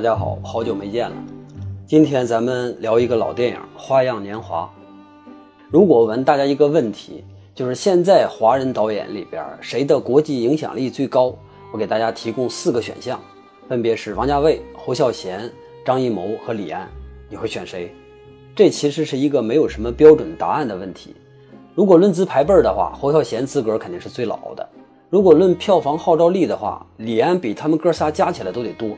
大家好，好久没见了。今天咱们聊一个老电影《花样年华》。如果问大家一个问题，就是现在华人导演里边谁的国际影响力最高？我给大家提供四个选项，分别是王家卫、侯孝贤、张艺谋和李安。你会选谁？这其实是一个没有什么标准答案的问题。如果论资排辈的话，侯孝贤资格肯定是最老的。如果论票房号召力的话，李安比他们哥仨加起来都得多。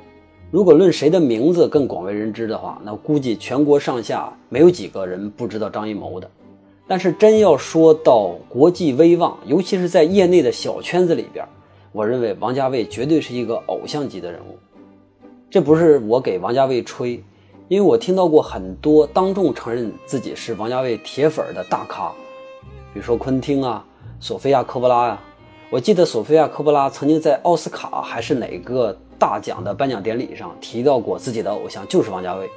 如果论谁的名字更广为人知的话，那估计全国上下没有几个人不知道张艺谋的。但是真要说到国际威望，尤其是在业内的小圈子里边，我认为王家卫绝对是一个偶像级的人物。这不是我给王家卫吹，因为我听到过很多当众承认自己是王家卫铁粉的大咖，比如说昆汀啊、索菲亚·科波拉呀。我记得索菲亚·科波拉曾经在奥斯卡还是哪个大奖的颁奖典礼上提到过自己的偶像就是王家卫。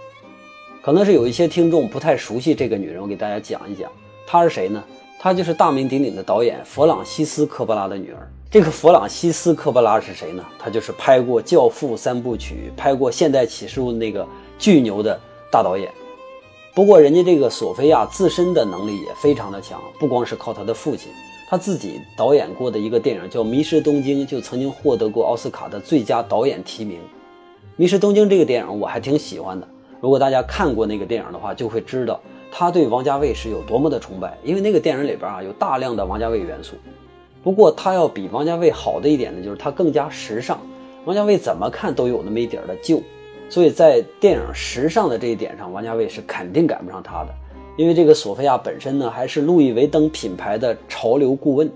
可能是有一些听众不太熟悉这个女人，我给大家讲一讲，她是谁呢？她就是大名鼎鼎的导演弗朗西斯·科波拉的女儿。这个弗朗西斯·科波拉是谁呢？他就是拍过《教父》三部曲、拍过《现代启示录》那个巨牛的大导演。不过，人家这个索菲亚自身的能力也非常的强，不光是靠她的父亲。他自己导演过的一个电影叫《迷失东京》，就曾经获得过奥斯卡的最佳导演提名。《迷失东京》这个电影我还挺喜欢的。如果大家看过那个电影的话，就会知道他对王家卫是有多么的崇拜。因为那个电影里边啊有大量的王家卫元素。不过他要比王家卫好的一点呢，就是他更加时尚。王家卫怎么看都有那么一点的旧，所以在电影时尚的这一点上，王家卫是肯定赶不上他的。因为这个索菲亚本身呢，还是路易威登品牌的潮流顾问，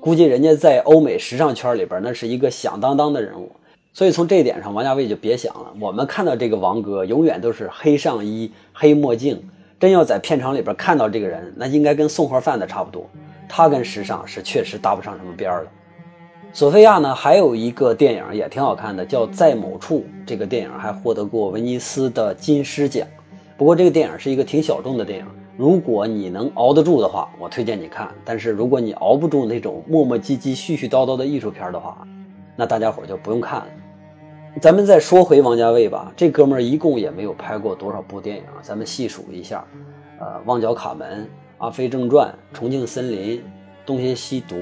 估计人家在欧美时尚圈里边那是一个响当当的人物，所以从这一点上，王家卫就别想了。我们看到这个王哥永远都是黑上衣、黑墨镜，真要在片场里边看到这个人，那应该跟送盒饭的差不多。他跟时尚是确实搭不上什么边儿了。索菲亚呢，还有一个电影也挺好看的，叫《在某处》，这个电影还获得过威尼斯的金狮奖。不过这个电影是一个挺小众的电影。如果你能熬得住的话，我推荐你看。但是如果你熬不住那种磨磨唧唧、絮絮叨叨的艺术片的话，那大家伙就不用看了。咱们再说回王家卫吧，这哥们儿一共也没有拍过多少部电影，咱们细数一下：呃，《旺角卡门》《阿飞正传》《重庆森林》《东邪西毒》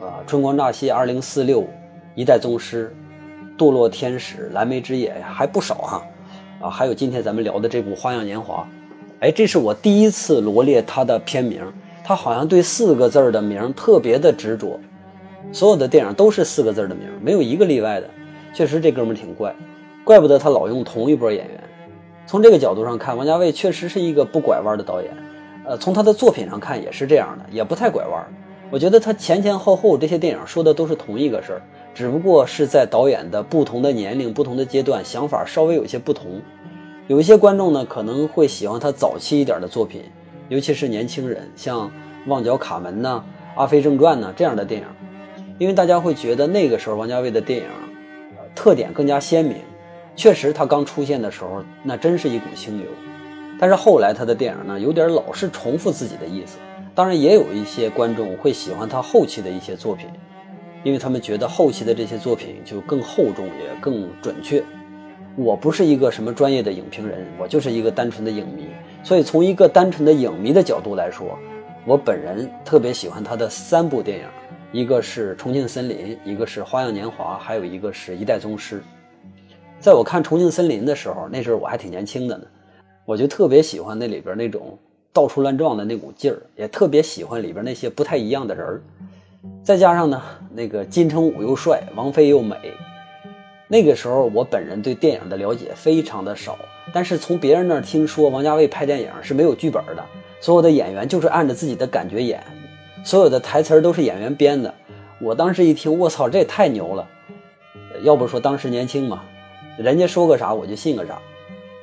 呃，《春光乍泄》《二零四六》《一代宗师》《堕落天使》《蓝莓之夜》还不少哈。啊，还有今天咱们聊的这部《花样年华》。哎，这是我第一次罗列他的片名，他好像对四个字的名特别的执着，所有的电影都是四个字的名，没有一个例外的。确实，这哥们挺怪，怪不得他老用同一波演员。从这个角度上看，王家卫确实是一个不拐弯的导演。呃，从他的作品上看也是这样的，也不太拐弯。我觉得他前前后后这些电影说的都是同一个事儿，只不过是在导演的不同的年龄、不同的阶段，想法稍微有些不同。有一些观众呢可能会喜欢他早期一点的作品，尤其是年轻人，像《旺角卡门》呐，《阿飞正传》呐这样的电影，因为大家会觉得那个时候王家卫的电影，特点更加鲜明。确实，他刚出现的时候，那真是一股清流。但是后来他的电影呢，有点老是重复自己的意思。当然，也有一些观众会喜欢他后期的一些作品，因为他们觉得后期的这些作品就更厚重，也更准确。我不是一个什么专业的影评人，我就是一个单纯的影迷。所以从一个单纯的影迷的角度来说，我本人特别喜欢他的三部电影，一个是《重庆森林》，一个是《花样年华》，还有一个是一代宗师。在我看《重庆森林》的时候，那时候我还挺年轻的呢，我就特别喜欢那里边那种到处乱撞的那股劲儿，也特别喜欢里边那些不太一样的人儿。再加上呢，那个金城武又帅，王菲又美。那个时候我本人对电影的了解非常的少，但是从别人那儿听说王家卫拍电影是没有剧本的，所有的演员就是按着自己的感觉演，所有的台词都是演员编的。我当时一听，我操，这也太牛了！要不说当时年轻嘛，人家说个啥我就信个啥。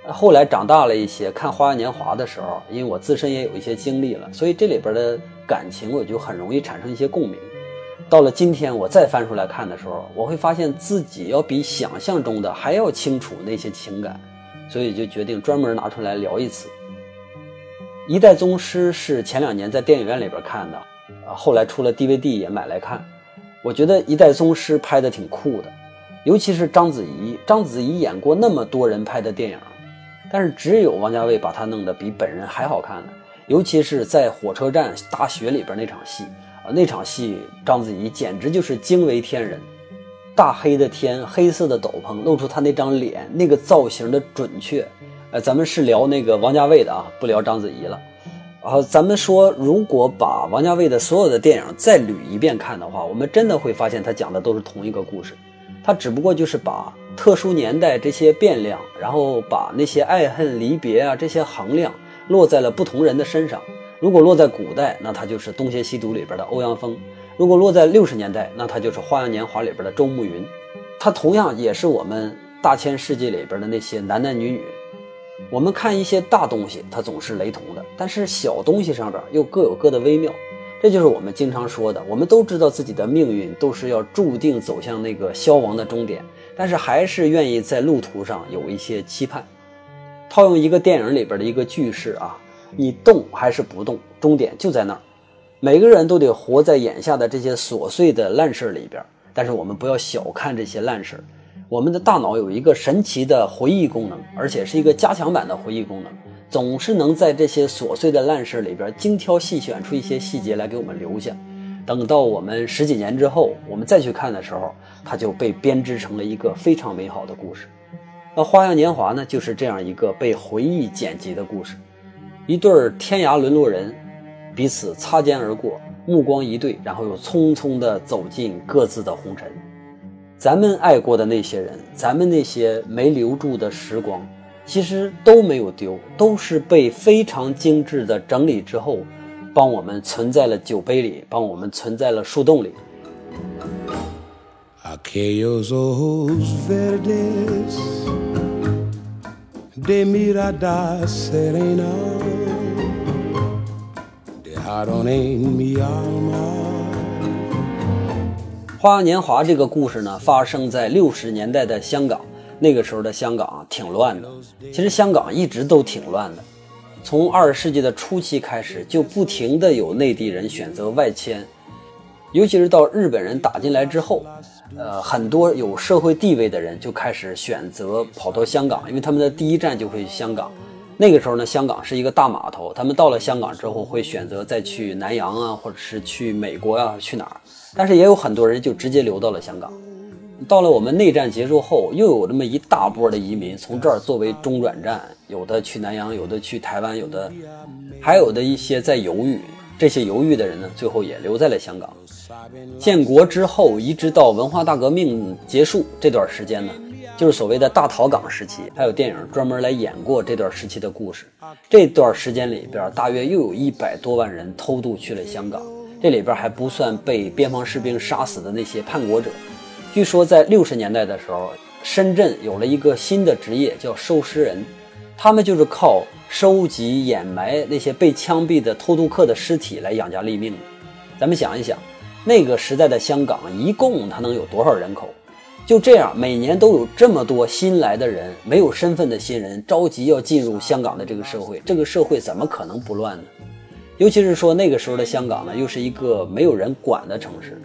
后来长大了一些，看《花样年华》的时候，因为我自身也有一些经历了，所以这里边的感情我就很容易产生一些共鸣。到了今天，我再翻出来看的时候，我会发现自己要比想象中的还要清楚那些情感，所以就决定专门拿出来聊一次。《一代宗师》是前两年在电影院里边看的，啊，后来出了 DVD 也买来看。我觉得《一代宗师》拍的挺酷的，尤其是章子怡，章子怡演过那么多人拍的电影，但是只有王家卫把她弄得比本人还好看呢。尤其是在火车站大雪里边那场戏那场戏章子怡简直就是惊为天人。大黑的天，黑色的斗篷，露出她那张脸，那个造型的准确。呃，咱们是聊那个王家卫的啊，不聊章子怡了。啊咱们说，如果把王家卫的所有的电影再捋一遍看的话，我们真的会发现他讲的都是同一个故事。他只不过就是把特殊年代这些变量，然后把那些爱恨离别啊这些衡量落在了不同人的身上。如果落在古代，那他就是《东邪西毒》里边的欧阳锋；如果落在六十年代，那他就是《花样年华》里边的周慕云。他同样也是我们大千世界里边的那些男男女女。我们看一些大东西，它总是雷同的，但是小东西上边又各有各的微妙。这就是我们经常说的，我们都知道自己的命运都是要注定走向那个消亡的终点，但是还是愿意在路途上有一些期盼。套用一个电影里边的一个句式啊，你动还是不动，终点就在那儿。每个人都得活在眼下的这些琐碎的烂事里边，但是我们不要小看这些烂事。我们的大脑有一个神奇的回忆功能，而且是一个加强版的回忆功能。总是能在这些琐碎的烂事里边精挑细选出一些细节来给我们留下，等到我们十几年之后，我们再去看的时候，它就被编织成了一个非常美好的故事。那《花样年华》呢，就是这样一个被回忆剪辑的故事。一对天涯沦落人，彼此擦肩而过，目光一对，然后又匆匆地走进各自的红尘。咱们爱过的那些人，咱们那些没留住的时光。其实都没有丢，都是被非常精致的整理之后，帮我们存在了酒杯里，帮我们存在了树洞里。The mirror 花样年华这个故事呢，发生在六十年代的香港。那个时候的香港，挺乱的。其实香港一直都挺乱的，从二十世纪的初期开始，就不停的有内地人选择外迁，尤其是到日本人打进来之后，呃，很多有社会地位的人就开始选择跑到香港，因为他们的第一站就会香港。那个时候呢，香港是一个大码头，他们到了香港之后会选择再去南洋啊，或者是去美国啊，去哪儿？但是也有很多人就直接留到了香港。到了我们内战结束后，又有这么一大波的移民从这儿作为中转站，有的去南洋，有的去台湾，有的还有的一些在犹豫。这些犹豫的人呢，最后也留在了香港。建国之后，一直到文化大革命结束这段时间呢，就是所谓的大逃港时期，还有电影专门来演过这段时期的故事。这段时间里边，大约又有一百多万人偷渡去了香港，这里边还不算被边防士兵杀死的那些叛国者。据说在六十年代的时候，深圳有了一个新的职业，叫收尸人。他们就是靠收集、掩埋那些被枪毙的偷渡客的尸体来养家立命的。咱们想一想，那个时代的香港，一共它能有多少人口？就这样，每年都有这么多新来的人，没有身份的新人，着急要进入香港的这个社会，这个社会怎么可能不乱呢？尤其是说那个时候的香港呢，又是一个没有人管的城市。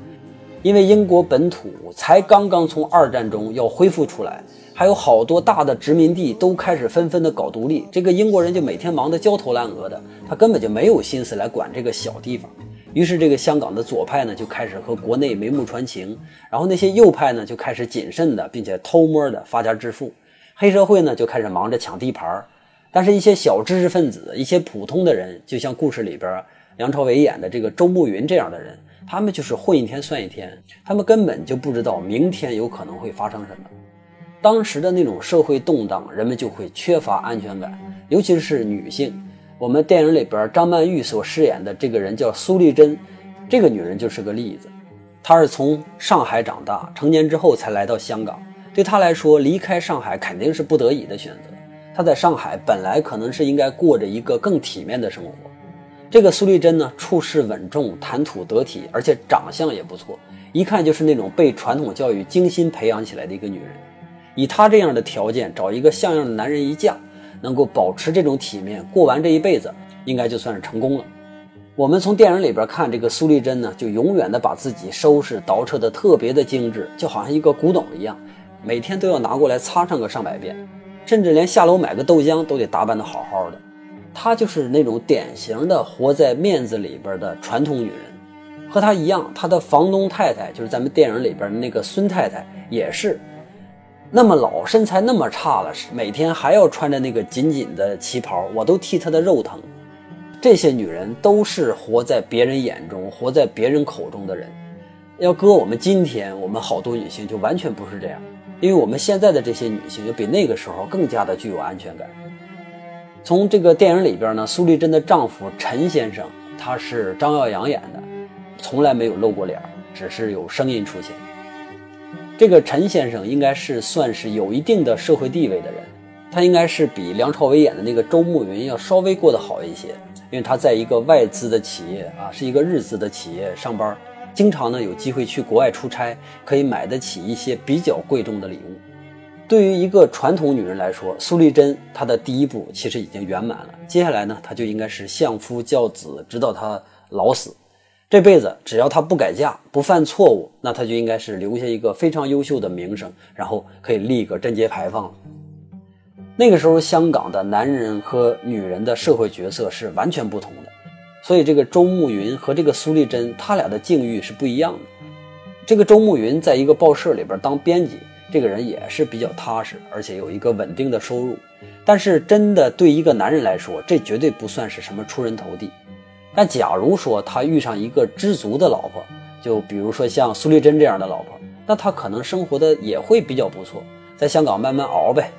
因为英国本土才刚刚从二战中要恢复出来，还有好多大的殖民地都开始纷纷的搞独立，这个英国人就每天忙得焦头烂额的，他根本就没有心思来管这个小地方。于是这个香港的左派呢就开始和国内眉目传情，然后那些右派呢就开始谨慎的并且偷摸的发家致富，黑社会呢就开始忙着抢地盘儿但是，一些小知识分子、一些普通的人，就像故事里边梁朝伟演的这个周慕云这样的人。他们就是混一天算一天，他们根本就不知道明天有可能会发生什么。当时的那种社会动荡，人们就会缺乏安全感，尤其是女性。我们电影里边张曼玉所饰演的这个人叫苏丽珍，这个女人就是个例子。她是从上海长大，成年之后才来到香港。对她来说，离开上海肯定是不得已的选择。她在上海本来可能是应该过着一个更体面的生活。这个苏丽珍呢，处事稳重，谈吐得体，而且长相也不错，一看就是那种被传统教育精心培养起来的一个女人。以她这样的条件，找一个像样的男人一嫁，能够保持这种体面，过完这一辈子，应该就算是成功了。我们从电影里边看，这个苏丽珍呢，就永远的把自己收拾捯饬的特别的精致，就好像一个古董一样，每天都要拿过来擦上个上百遍，甚至连下楼买个豆浆都得打扮得好好的。她就是那种典型的活在面子里边的传统女人，和她一样，她的房东太太就是咱们电影里边的那个孙太太，也是那么老，身材那么差了，每天还要穿着那个紧紧的旗袍，我都替她的肉疼。这些女人都是活在别人眼中、活在别人口中的人。要搁我们今天，我们好多女性就完全不是这样，因为我们现在的这些女性就比那个时候更加的具有安全感。从这个电影里边呢，苏丽珍的丈夫陈先生，他是张耀扬演的，从来没有露过脸，只是有声音出现。这个陈先生应该是算是有一定的社会地位的人，他应该是比梁朝伟演的那个周慕云要稍微过得好一些，因为他在一个外资的企业啊，是一个日资的企业上班，经常呢有机会去国外出差，可以买得起一些比较贵重的礼物。对于一个传统女人来说，苏丽珍她的第一步其实已经圆满了。接下来呢，她就应该是相夫教子，直到她老死。这辈子只要他不改嫁、不犯错误，那他就应该是留下一个非常优秀的名声，然后可以立个贞节牌坊。那个时候，香港的男人和女人的社会角色是完全不同的，所以这个周慕云和这个苏丽珍，他俩的境遇是不一样的。这个周慕云在一个报社里边当编辑。这个人也是比较踏实，而且有一个稳定的收入。但是，真的对一个男人来说，这绝对不算是什么出人头地。但假如说他遇上一个知足的老婆，就比如说像苏丽珍这样的老婆，那他可能生活的也会比较不错，在香港慢慢熬呗。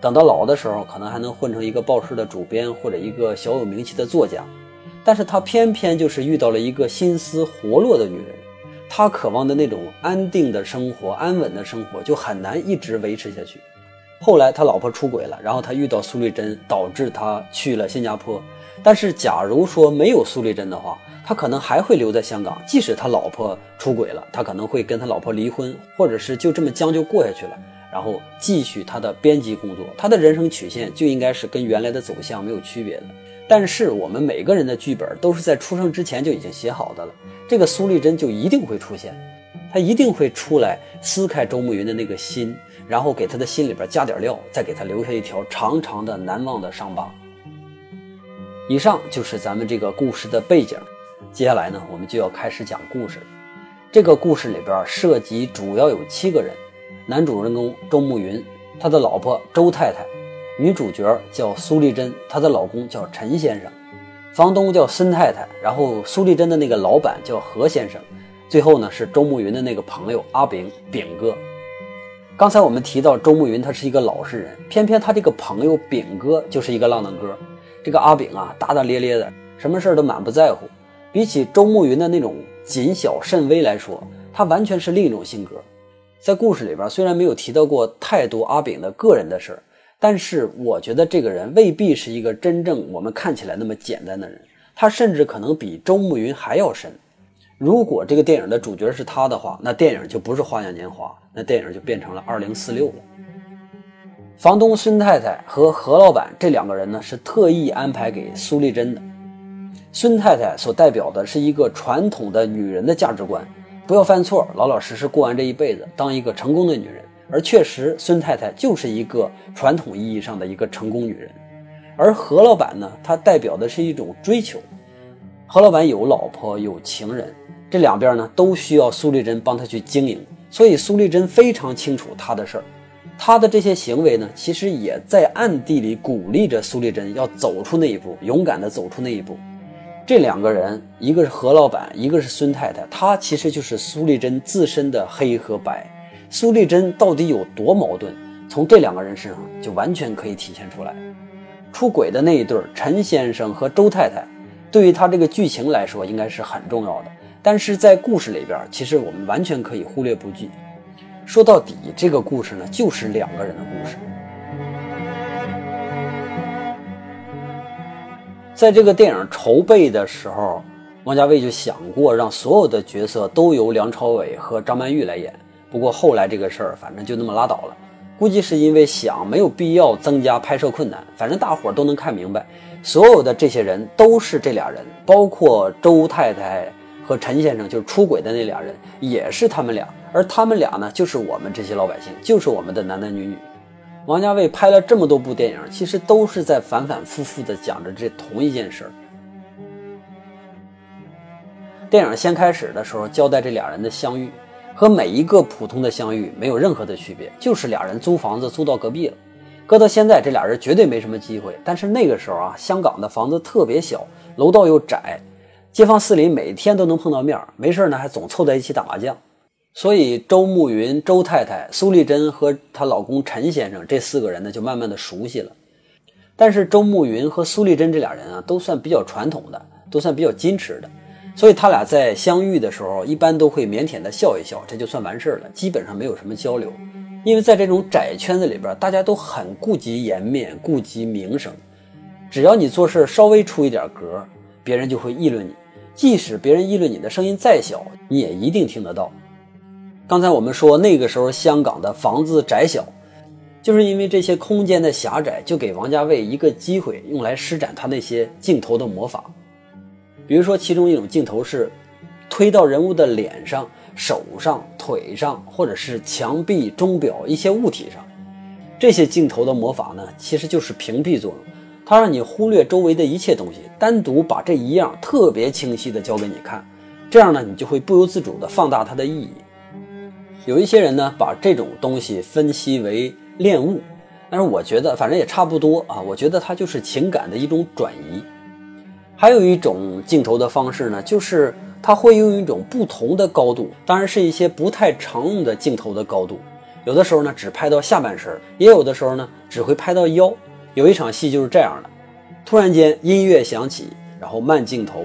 等到老的时候，可能还能混成一个报社的主编或者一个小有名气的作家。但是他偏偏就是遇到了一个心思活络的女人。他渴望的那种安定的生活、安稳的生活就很难一直维持下去。后来他老婆出轨了，然后他遇到苏丽珍，导致他去了新加坡。但是，假如说没有苏丽珍的话，他可能还会留在香港。即使他老婆出轨了，他可能会跟他老婆离婚，或者是就这么将就过下去了，然后继续他的编辑工作。他的人生曲线就应该是跟原来的走向没有区别的。但是，我们每个人的剧本都是在出生之前就已经写好的了。这个苏丽珍就一定会出现，她一定会出来撕开周慕云的那个心，然后给他的心里边加点料，再给他留下一条长长的难忘的伤疤。以上就是咱们这个故事的背景，接下来呢，我们就要开始讲故事。这个故事里边涉及主要有七个人：男主人公周慕云，他的老婆周太太，女主角叫苏丽珍，她的老公叫陈先生。房东叫孙太太，然后苏丽珍的那个老板叫何先生，最后呢是周慕云的那个朋友阿炳炳哥。刚才我们提到周慕云他是一个老实人，偏偏他这个朋友炳哥就是一个浪荡哥。这个阿炳啊大大咧咧的，什么事儿都满不在乎。比起周慕云的那种谨小慎微来说，他完全是另一种性格。在故事里边虽然没有提到过太多阿炳的个人的事儿。但是我觉得这个人未必是一个真正我们看起来那么简单的人，他甚至可能比周慕云还要深。如果这个电影的主角是他的话，那电影就不是《花样年华》，那电影就变成了《二零四六》了。房东孙太太和何老板这两个人呢，是特意安排给苏丽珍的。孙太太所代表的是一个传统的女人的价值观，不要犯错，老老实实过完这一辈子，当一个成功的女人。而确实，孙太太就是一个传统意义上的一个成功女人，而何老板呢，他代表的是一种追求。何老板有老婆有情人，这两边呢都需要苏丽珍帮他去经营，所以苏丽珍非常清楚他的事儿。他的这些行为呢，其实也在暗地里鼓励着苏丽珍要走出那一步，勇敢地走出那一步。这两个人，一个是何老板，一个是孙太太，他其实就是苏丽珍自身的黑和白。苏丽珍到底有多矛盾？从这两个人身上就完全可以体现出来。出轨的那一对陈先生和周太太，对于他这个剧情来说应该是很重要的。但是在故事里边，其实我们完全可以忽略不计。说到底，这个故事呢，就是两个人的故事。在这个电影筹备的时候，王家卫就想过让所有的角色都由梁朝伟和张曼玉来演。不过后来这个事儿，反正就那么拉倒了。估计是因为想没有必要增加拍摄困难，反正大伙儿都能看明白，所有的这些人都是这俩人，包括周太太和陈先生，就是出轨的那俩人，也是他们俩。而他们俩呢，就是我们这些老百姓，就是我们的男男女女。王家卫拍了这么多部电影，其实都是在反反复复的讲着这同一件事儿。电影先开始的时候，交代这俩人的相遇，和每一个普通的相遇没有任何的区别，就是俩人租房子租到隔壁了。搁到现在，这俩人绝对没什么机会。但是那个时候啊，香港的房子特别小，楼道又窄，街坊四邻每天都能碰到面，没事呢还总凑在一起打麻将。所以，周慕云、周太太、苏丽珍和她老公陈先生这四个人呢，就慢慢的熟悉了。但是，周慕云和苏丽珍这俩人啊，都算比较传统的，都算比较矜持的。所以，他俩在相遇的时候，一般都会腼腆的笑一笑，这就算完事儿了，基本上没有什么交流。因为在这种窄圈子里边，大家都很顾及颜面，顾及名声。只要你做事稍微出一点格，别人就会议论你。即使别人议论你的声音再小，你也一定听得到。刚才我们说，那个时候香港的房子窄小，就是因为这些空间的狭窄，就给王家卫一个机会，用来施展他那些镜头的魔法。比如说，其中一种镜头是推到人物的脸上、手上、腿上，或者是墙壁、钟表一些物体上。这些镜头的魔法呢，其实就是屏蔽作用，它让你忽略周围的一切东西，单独把这一样特别清晰的交给你看。这样呢，你就会不由自主的放大它的意义。有一些人呢，把这种东西分析为恋物，但是我觉得反正也差不多啊。我觉得它就是情感的一种转移。还有一种镜头的方式呢，就是它会用一种不同的高度，当然是一些不太常用的镜头的高度。有的时候呢，只拍到下半身，也有的时候呢，只会拍到腰。有一场戏就是这样的：突然间音乐响起，然后慢镜头，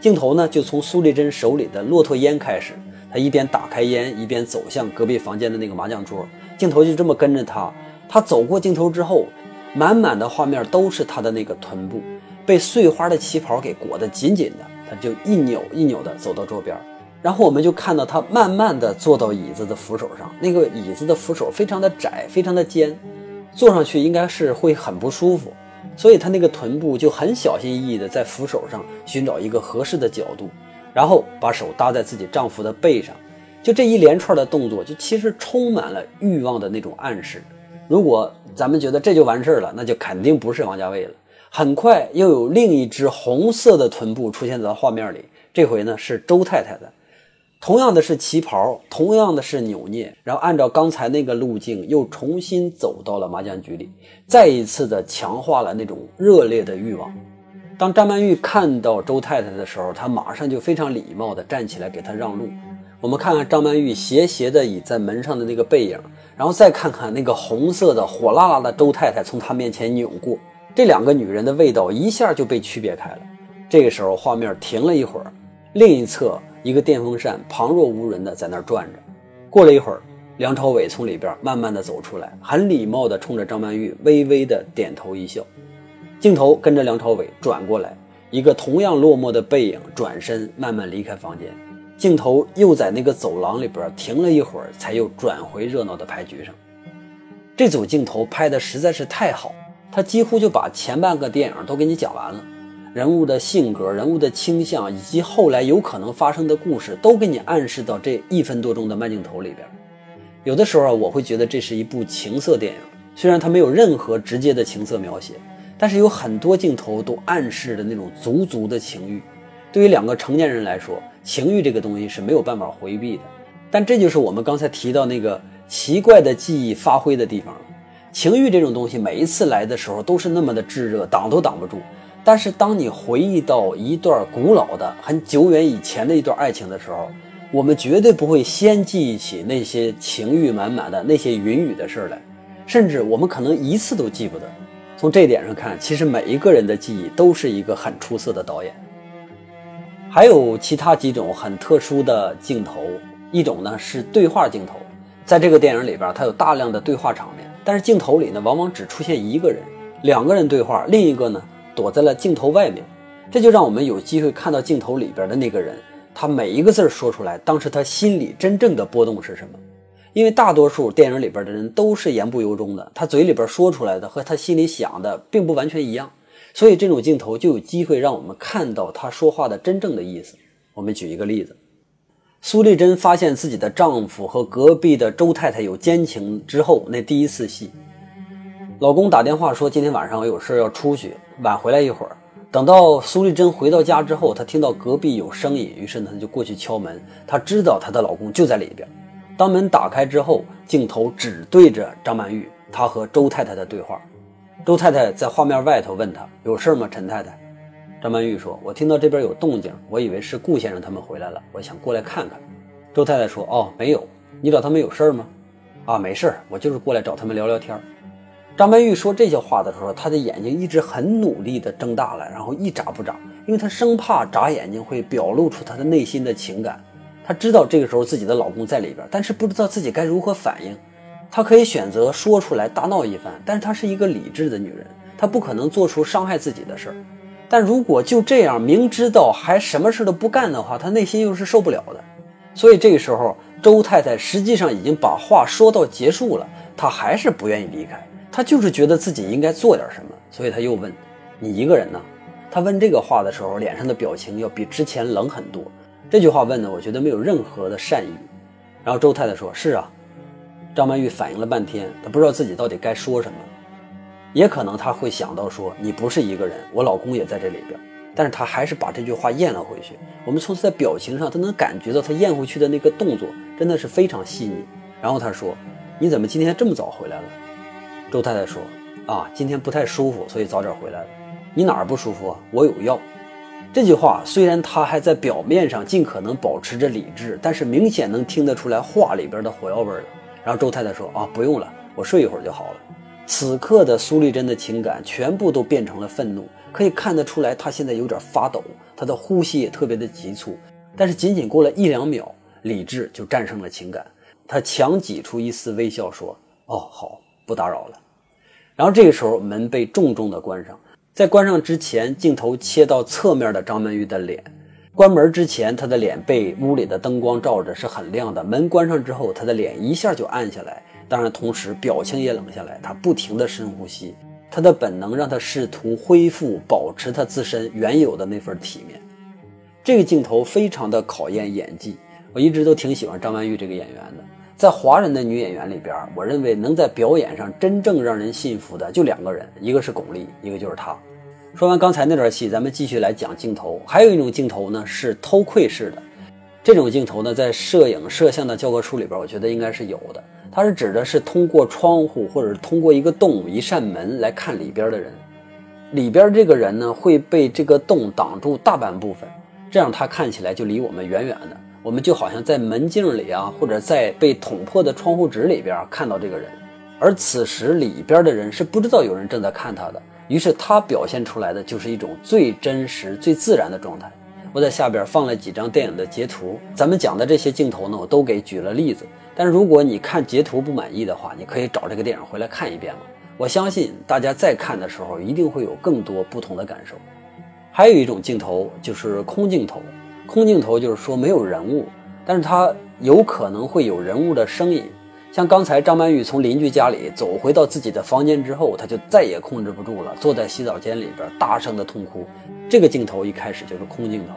镜头呢就从苏丽珍手里的骆驼烟开始。他一边打开烟，一边走向隔壁房间的那个麻将桌，镜头就这么跟着他。他走过镜头之后，满满的画面都是他的那个臀部被碎花的旗袍给裹得紧紧的。他就一扭一扭的走到桌边，然后我们就看到他慢慢的坐到椅子的扶手上。那个椅子的扶手非常的窄，非常的尖，坐上去应该是会很不舒服。所以他那个臀部就很小心翼翼的在扶手上寻找一个合适的角度。然后把手搭在自己丈夫的背上，就这一连串的动作，就其实充满了欲望的那种暗示。如果咱们觉得这就完事儿了，那就肯定不是王家卫了。很快又有另一只红色的臀部出现在画面里，这回呢是周太太的，同样的是旗袍，同样的是扭捏，然后按照刚才那个路径又重新走到了麻将局里，再一次的强化了那种热烈的欲望。当张曼玉看到周太太的时候，她马上就非常礼貌地站起来给她让路。我们看看张曼玉斜斜的倚在门上的那个背影，然后再看看那个红色的火辣辣的周太太从她面前扭过，这两个女人的味道一下就被区别开了。这个时候，画面停了一会儿，另一侧一个电风扇旁若无人的在那儿转着。过了一会儿，梁朝伟从里边慢慢的走出来，很礼貌的冲着张曼玉微微的点头一笑。镜头跟着梁朝伟转过来，一个同样落寞的背影转身慢慢离开房间。镜头又在那个走廊里边停了一会儿，才又转回热闹的牌局上。这组镜头拍的实在是太好，他几乎就把前半个电影都给你讲完了，人物的性格、人物的倾向以及后来有可能发生的故事，都给你暗示到这一分多钟的慢镜头里边。有的时候啊，我会觉得这是一部情色电影，虽然它没有任何直接的情色描写。但是有很多镜头都暗示着那种足足的情欲，对于两个成年人来说，情欲这个东西是没有办法回避的。但这就是我们刚才提到那个奇怪的记忆发挥的地方了。情欲这种东西，每一次来的时候都是那么的炙热，挡都挡不住。但是当你回忆到一段古老的、很久远以前的一段爱情的时候，我们绝对不会先记忆起那些情欲满满的那些云雨的事来，甚至我们可能一次都记不得。从这点上看，其实每一个人的记忆都是一个很出色的导演。还有其他几种很特殊的镜头，一种呢是对话镜头，在这个电影里边，它有大量的对话场面，但是镜头里呢往往只出现一个人，两个人对话，另一个呢躲在了镜头外面，这就让我们有机会看到镜头里边的那个人，他每一个字说出来，当时他心里真正的波动是什么。因为大多数电影里边的人都是言不由衷的，他嘴里边说出来的和他心里想的并不完全一样，所以这种镜头就有机会让我们看到他说话的真正的意思。我们举一个例子，苏丽珍发现自己的丈夫和隔壁的周太太有奸情之后，那第一次戏，老公打电话说今天晚上我有事要出去，晚回来一会儿。等到苏丽珍回到家之后，她听到隔壁有声音，于是呢，她就过去敲门。她知道她的老公就在里边。当门打开之后，镜头只对着张曼玉，她和周太太的对话。周太太在画面外头问她有事吗？陈太太。张曼玉说：“我听到这边有动静，我以为是顾先生他们回来了，我想过来看看。”周太太说：“哦，没有，你找他们有事吗？”“啊，没事我就是过来找他们聊聊天。”张曼玉说这些话的时候，她的眼睛一直很努力地睁大了，然后一眨不眨，因为她生怕眨眼睛会表露出她的内心的情感。她知道这个时候自己的老公在里边，但是不知道自己该如何反应。她可以选择说出来大闹一番，但是她是一个理智的女人，她不可能做出伤害自己的事儿。但如果就这样明知道还什么事都不干的话，她内心又是受不了的。所以这个时候，周太太实际上已经把话说到结束了，她还是不愿意离开。她就是觉得自己应该做点什么，所以她又问：“你一个人呢？”她问这个话的时候，脸上的表情要比之前冷很多。这句话问的，我觉得没有任何的善意。然后周太太说：“是啊。”张曼玉反应了半天，她不知道自己到底该说什么。也可能她会想到说你不是一个人，我老公也在这里边，但是她还是把这句话咽了回去。我们从她的表情上，她能感觉到她咽回去的那个动作真的是非常细腻。然后她说：“你怎么今天这么早回来了？”周太太说：“啊，今天不太舒服，所以早点回来了。你哪儿不舒服啊？我有药。”这句话虽然他还在表面上尽可能保持着理智，但是明显能听得出来话里边的火药味了。然后周太太说：“啊，不用了，我睡一会儿就好了。”此刻的苏丽珍的情感全部都变成了愤怒，可以看得出来，她现在有点发抖，她的呼吸也特别的急促。但是仅仅过了一两秒，理智就战胜了情感，她强挤出一丝微笑，说：“哦，好，不打扰了。”然后这个时候门被重重的关上，在关上之前，镜头切到侧面的张曼玉的脸。关门之前，她的脸被屋里的灯光照着是很亮的，门关上之后，她的脸一下就暗下来。当然，同时表情也冷下来。他不停地深呼吸，他的本能让他试图恢复、保持他自身原有的那份体面。这个镜头非常的考验演技。我一直都挺喜欢张曼玉这个演员的。在华人的女演员里边，我认为能在表演上真正让人信服的就两个人，一个是巩俐，一个就是她。说完刚才那段戏，咱们继续来讲镜头。还有一种镜头呢，是偷窥式的。这种镜头呢，在摄影摄像的教科书里边，我觉得应该是有的。它是指的是通过窗户或者通过一个洞、一扇门来看里边的人，里边这个人呢会被这个洞挡住大半部分，这样他看起来就离我们远远的，我们就好像在门镜里啊，或者在被捅破的窗户纸里边看到这个人，而此时里边的人是不知道有人正在看他的，于是他表现出来的就是一种最真实、最自然的状态。我在下边放了几张电影的截图，咱们讲的这些镜头呢，我都给举了例子。但如果你看截图不满意的话，你可以找这个电影回来看一遍了。我相信大家在看的时候一定会有更多不同的感受。还有一种镜头就是空镜头，空镜头就是说没有人物，但是它有可能会有人物的声音。像刚才张曼玉从邻居家里走回到自己的房间之后，她就再也控制不住了，坐在洗澡间里边大声的痛哭。这个镜头一开始就是空镜头，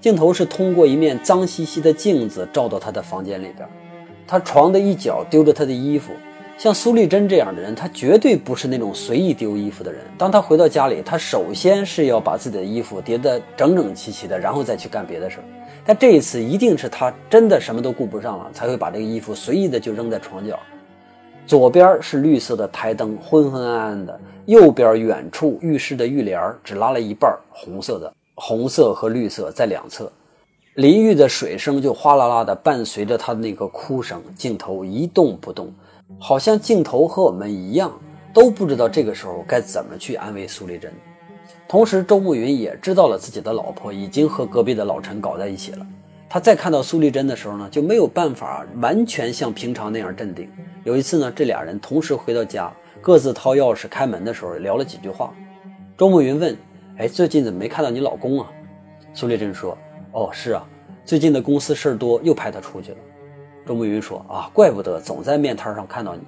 镜头是通过一面脏兮兮的镜子照到她的房间里边。他床的一角丢着他的衣服，像苏丽珍这样的人，她绝对不是那种随意丢衣服的人。当她回到家里，她首先是要把自己的衣服叠得整整齐齐的，然后再去干别的事儿。但这一次一定是她真的什么都顾不上了，才会把这个衣服随意的就扔在床角。左边是绿色的台灯，昏昏暗暗的；右边远处浴室的浴帘只拉了一半，红色的，红色和绿色在两侧。淋浴的水声就哗啦啦的伴随着她的那个哭声，镜头一动不动，好像镜头和我们一样，都不知道这个时候该怎么去安慰苏丽珍。同时，周慕云也知道了自己的老婆已经和隔壁的老陈搞在一起了。他再看到苏丽珍的时候呢，就没有办法完全像平常那样镇定。有一次呢，这俩人同时回到家，各自掏钥匙开门的时候，聊了几句话。周慕云问：“哎，最近怎么没看到你老公啊？”苏丽珍说。哦，是啊，最近的公司事儿多，又派他出去了。周慕云说：“啊，怪不得总在面摊上看到你。”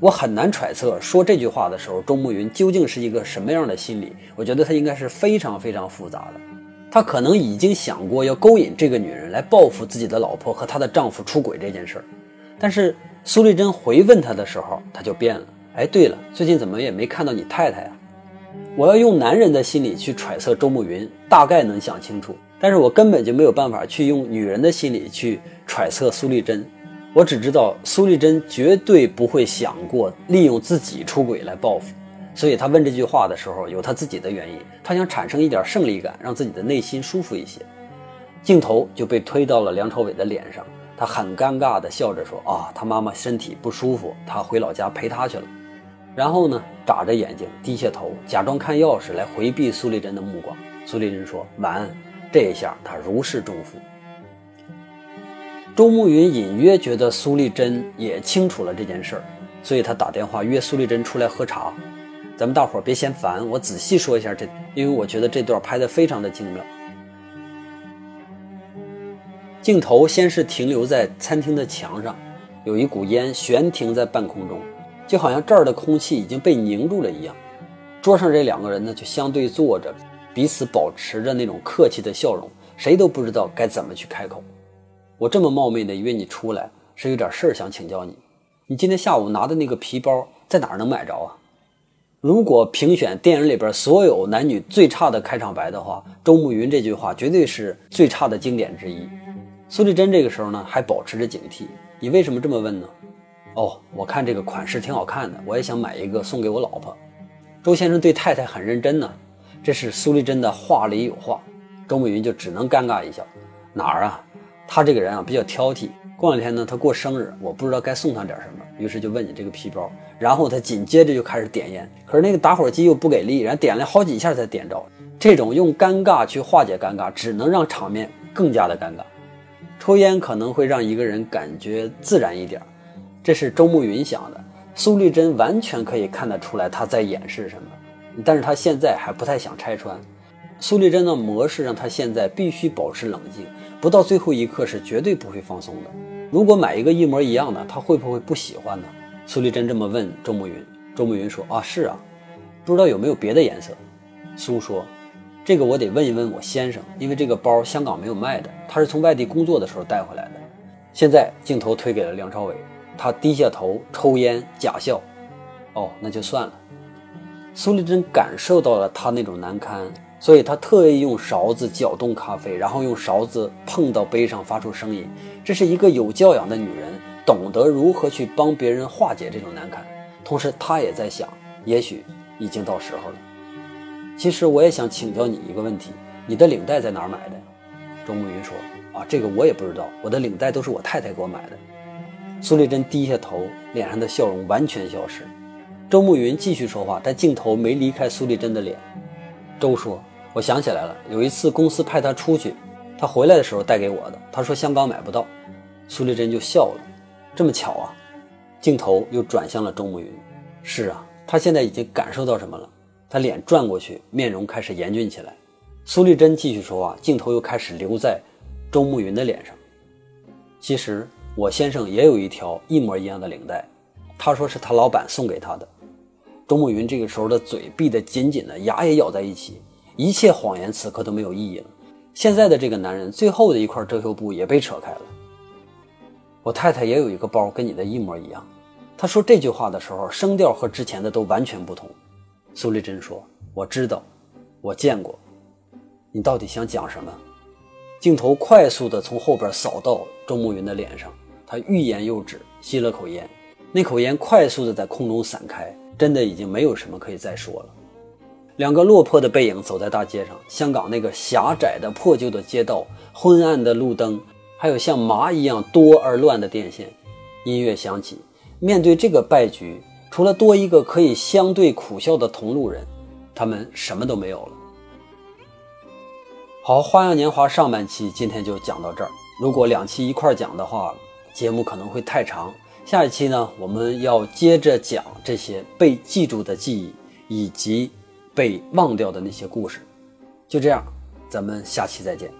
我很难揣测说这句话的时候，周慕云究竟是一个什么样的心理。我觉得他应该是非常非常复杂的。他可能已经想过要勾引这个女人来报复自己的老婆和她的丈夫出轨这件事儿。但是苏丽珍回问他的时候，他就变了。哎，对了，最近怎么也没看到你太太啊？我要用男人的心理去揣测周慕云，大概能想清楚，但是我根本就没有办法去用女人的心理去揣测苏丽珍。我只知道苏丽珍绝对不会想过利用自己出轨来报复，所以她问这句话的时候有她自己的原因，她想产生一点胜利感，让自己的内心舒服一些。镜头就被推到了梁朝伟的脸上。他很尴尬地笑着说：“啊，他妈妈身体不舒服，他回老家陪她去了。”然后呢，眨着眼睛，低下头，假装看钥匙来回避苏丽珍的目光。苏丽珍说：“晚安。”这一下，他如释重负。周慕云隐约觉得苏丽珍也清楚了这件事儿，所以他打电话约苏丽珍出来喝茶。咱们大伙儿别嫌烦，我仔细说一下这，因为我觉得这段拍得非常的精妙。镜头先是停留在餐厅的墙上，有一股烟悬停在半空中，就好像这儿的空气已经被凝住了一样。桌上这两个人呢，就相对坐着，彼此保持着那种客气的笑容，谁都不知道该怎么去开口。我这么冒昧的约你出来，是有点事儿想请教你。你今天下午拿的那个皮包在哪儿能买着啊？如果评选电影里边所有男女最差的开场白的话，周慕云这句话绝对是最差的经典之一。苏丽珍这个时候呢，还保持着警惕。你为什么这么问呢？哦，我看这个款式挺好看的，我也想买一个送给我老婆。周先生对太太很认真呢。这是苏丽珍的话里有话，周慕云就只能尴尬一笑。哪儿啊？他这个人啊比较挑剔。过两天呢，他过生日，我不知道该送他点什么，于是就问你这个皮包。然后他紧接着就开始点烟，可是那个打火机又不给力，然后点了好几下才点着。这种用尴尬去化解尴尬，只能让场面更加的尴尬。抽烟可能会让一个人感觉自然一点，这是周慕云想的。苏丽珍完全可以看得出来他在掩饰什么，但是他现在还不太想拆穿。苏丽珍的模式让他现在必须保持冷静，不到最后一刻是绝对不会放松的。如果买一个一模一样的，他会不会不喜欢呢？苏丽珍这么问周慕云，周慕云说：“啊，是啊，不知道有没有别的颜色。”苏说。这个我得问一问我先生，因为这个包香港没有卖的，他是从外地工作的时候带回来的。现在镜头推给了梁朝伟，他低下头抽烟假笑。哦，那就算了。苏丽珍感受到了他那种难堪，所以她特意用勺子搅动咖啡，然后用勺子碰到杯上发出声音。这是一个有教养的女人，懂得如何去帮别人化解这种难堪。同时，她也在想，也许已经到时候了。其实我也想请教你一个问题：你的领带在哪儿买的？周慕云说：“啊，这个我也不知道，我的领带都是我太太给我买的。”苏丽珍低下头，脸上的笑容完全消失。周慕云继续说话，但镜头没离开苏丽珍的脸。周说：“我想起来了，有一次公司派他出去，他回来的时候带给我的。他说香港买不到。”苏丽珍就笑了：“这么巧啊！”镜头又转向了周慕云：“是啊，他现在已经感受到什么了？”他脸转过去，面容开始严峻起来。苏丽珍继续说话，镜头又开始留在周慕云的脸上。其实我先生也有一条一模一样的领带，他说是他老板送给他的。周慕云这个时候的嘴闭得紧紧的，牙也咬在一起，一切谎言此刻都没有意义了。现在的这个男人，最后的一块遮羞布也被扯开了。我太太也有一个包，跟你的一模一样。他说这句话的时候，声调和之前的都完全不同。苏丽珍说：“我知道，我见过。你到底想讲什么？”镜头快速地从后边扫到周慕云的脸上，他欲言又止，吸了口烟，那口烟快速的在空中散开，真的已经没有什么可以再说了。两个落魄的背影走在大街上，香港那个狭窄的破旧的街道，昏暗的路灯，还有像麻一样多而乱的电线。音乐响起，面对这个败局。除了多一个可以相对苦笑的同路人，他们什么都没有了。好，《花样年华》上半期今天就讲到这儿。如果两期一块讲的话，节目可能会太长。下一期呢，我们要接着讲这些被记住的记忆，以及被忘掉的那些故事。就这样，咱们下期再见。